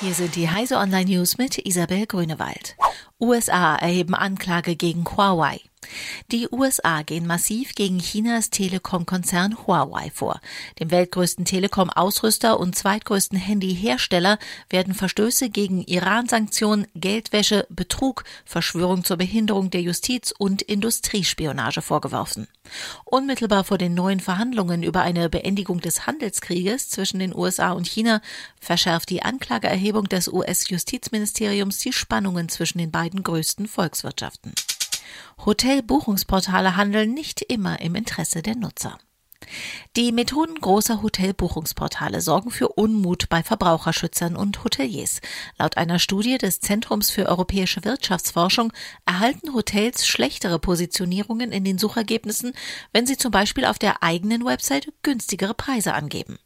Hier sind die Heise Online News mit Isabel Grünewald. USA erheben Anklage gegen Huawei. Die USA gehen massiv gegen Chinas Telekom-Konzern Huawei vor. Dem weltgrößten Telekom-Ausrüster und zweitgrößten Handyhersteller werden Verstöße gegen Iran-Sanktionen, Geldwäsche, Betrug, Verschwörung zur Behinderung der Justiz und Industriespionage vorgeworfen. Unmittelbar vor den neuen Verhandlungen über eine Beendigung des Handelskrieges zwischen den USA und China verschärft die Anklageerhebung des US-Justizministeriums die Spannungen zwischen den beiden größten Volkswirtschaften. Hotelbuchungsportale handeln nicht immer im Interesse der Nutzer. Die Methoden großer Hotelbuchungsportale sorgen für Unmut bei Verbraucherschützern und Hoteliers. Laut einer Studie des Zentrums für europäische Wirtschaftsforschung erhalten Hotels schlechtere Positionierungen in den Suchergebnissen, wenn sie zum Beispiel auf der eigenen Website günstigere Preise angeben.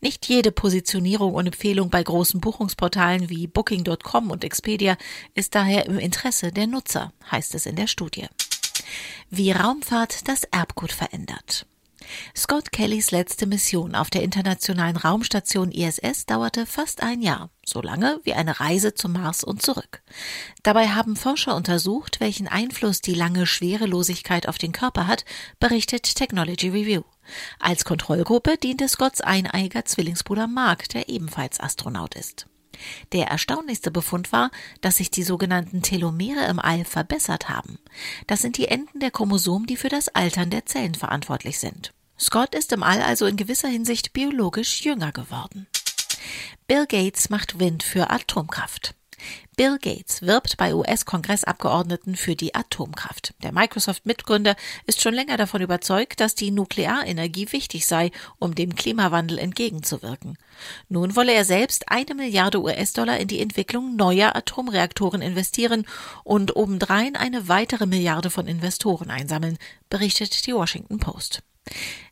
Nicht jede Positionierung und Empfehlung bei großen Buchungsportalen wie Booking.com und Expedia ist daher im Interesse der Nutzer, heißt es in der Studie. Wie Raumfahrt das Erbgut verändert. Scott Kellys letzte Mission auf der internationalen Raumstation ISS dauerte fast ein Jahr, so lange wie eine Reise zum Mars und zurück. Dabei haben Forscher untersucht, welchen Einfluss die lange Schwerelosigkeit auf den Körper hat, berichtet Technology Review. Als Kontrollgruppe diente Scotts eineiiger Zwillingsbruder Mark, der ebenfalls Astronaut ist. Der erstaunlichste Befund war, dass sich die sogenannten Telomere im All verbessert haben. Das sind die Enden der Chromosomen, die für das Altern der Zellen verantwortlich sind. Scott ist im All also in gewisser Hinsicht biologisch jünger geworden. Bill Gates macht Wind für Atomkraft. Bill Gates wirbt bei US-Kongressabgeordneten für die Atomkraft. Der Microsoft-Mitgründer ist schon länger davon überzeugt, dass die Nuklearenergie wichtig sei, um dem Klimawandel entgegenzuwirken. Nun wolle er selbst eine Milliarde US-Dollar in die Entwicklung neuer Atomreaktoren investieren und obendrein eine weitere Milliarde von Investoren einsammeln, berichtet die Washington Post.